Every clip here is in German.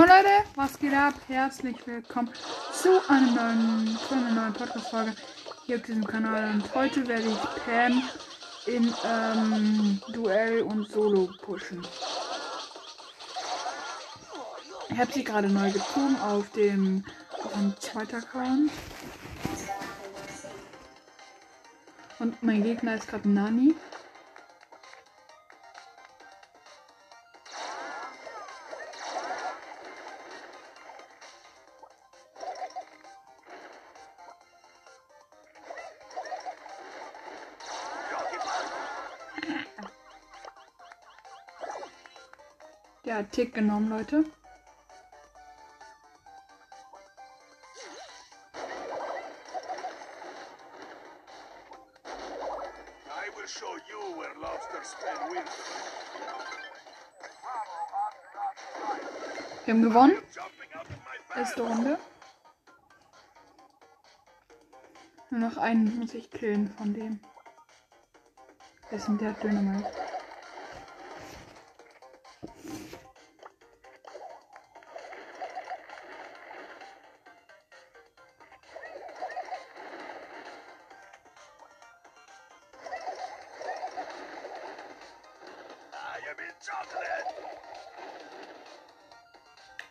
Moin Leute, was geht ab? Herzlich willkommen zu einer neuen, zu einer neuen Podcast-Folge hier auf diesem Kanal. Und heute werde ich Pam in ähm, Duell und Solo pushen. Ich habe sie gerade neu gezogen auf dem, auf dem zweiten Account. Und mein Gegner ist gerade Nani. Hat Tick genommen, Leute. Wir haben gewonnen. Erste Runde. Nur noch einen muss ich killen von dem. Denn der Dynamite?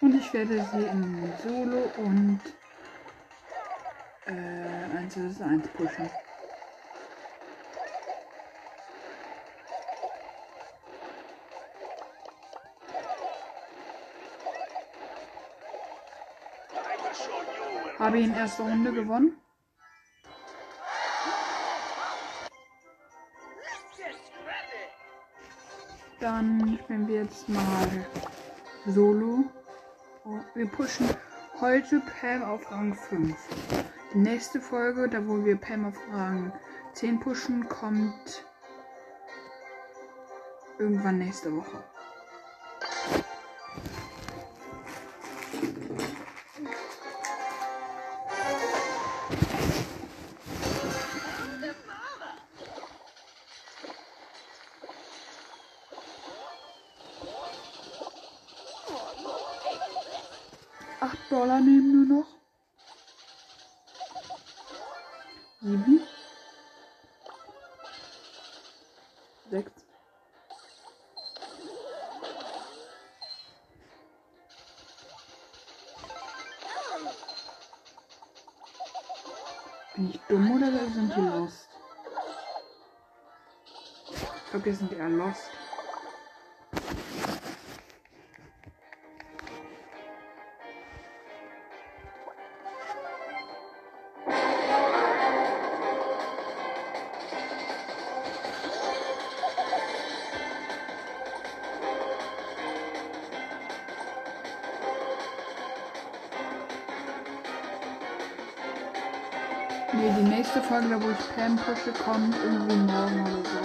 Und ich werde sie in Solo und äh, 1 vs 1 pushen. Habe ich in erster Runde gewonnen. Dann spielen wir jetzt mal Solo. Oh, Wir pushen heute Pam auf Rang 5. Die nächste Folge, da wo wir Pam auf Rang 10 pushen, kommt irgendwann nächste Woche. Acht Dollar nehmen nur noch. Sieben. Sechs. Bin ich dumm oder sind die lost? Nee, die nächste Folge, da wo ich Pam pushe, kommt irgendwie morgen oder so.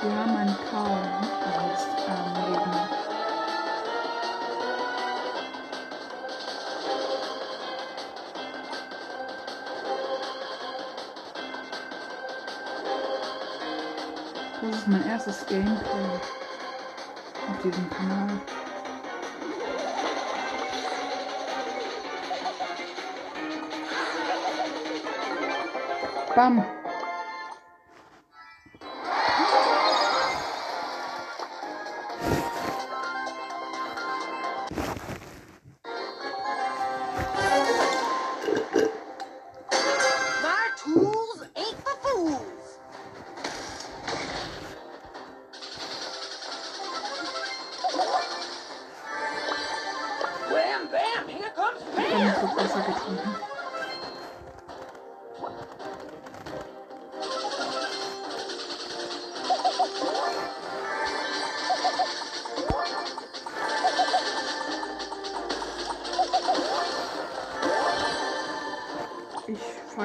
Wir haben einen Kaum als ähm, Gegner. Das ist mein erstes Gameplay auf diesem Kanal. Vamos.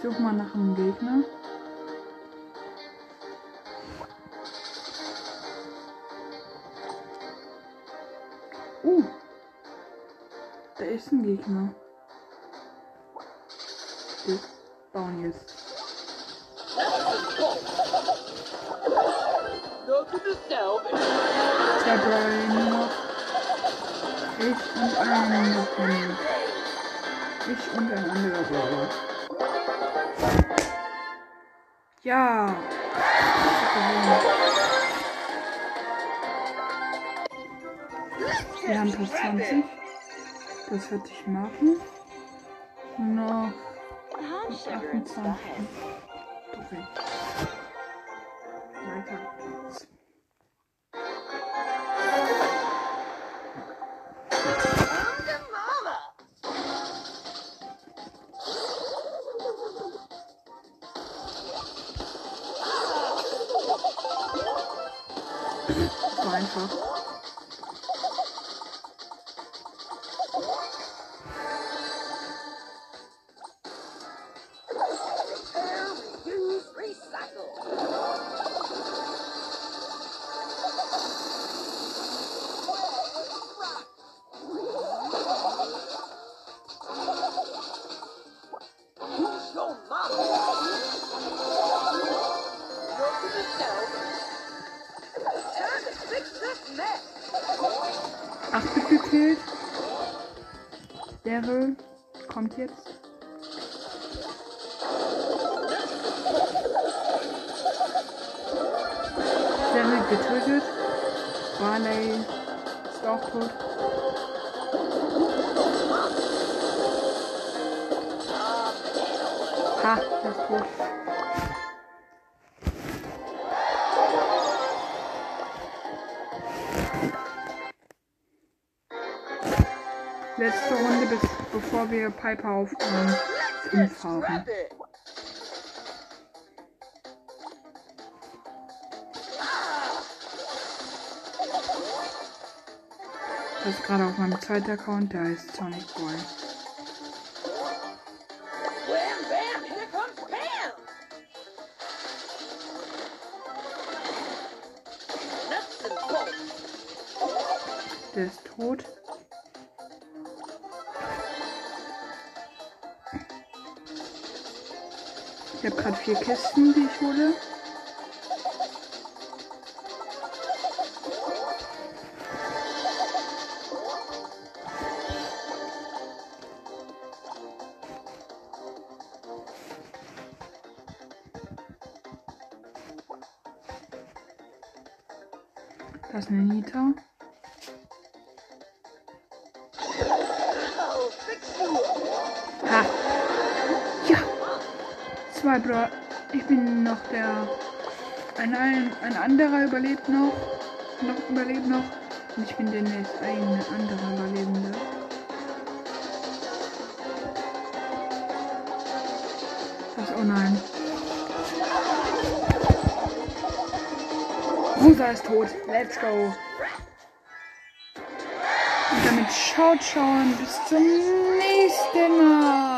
Ich suche mal nach einem Gegner. Uh. Da ist ein Gegner. Wir bauen jetzt. Brawler nur noch. Ich und ein Opponent. Ich und ein anderer Brawler. Ja. Wir haben plus 20. Das wird ich machen. Noch I'm plus sugar 28. inside. Das war gekillt. Daryl kommt jetzt. Daryl getötet. Barley ist auch tot. Ha, der ist tot. Letzte Runde, bis, bevor wir Piper auf Let's 5 get haben. Das ist gerade auf meinem zweiten Account, der heißt Sonic Boy. Der ist tot. Ich habe gerade vier Kisten, die ich hole. Das ist eine Nita. Ha! Zwei Bra. Ich bin noch der. Ein, ein, ein anderer überlebt noch. Noch überlebt noch. Und ich bin der nächste ein anderer Überlebende. Das, oh nein. Rosa ist tot. Let's go. Und damit schaut schon bis zum nächsten Mal.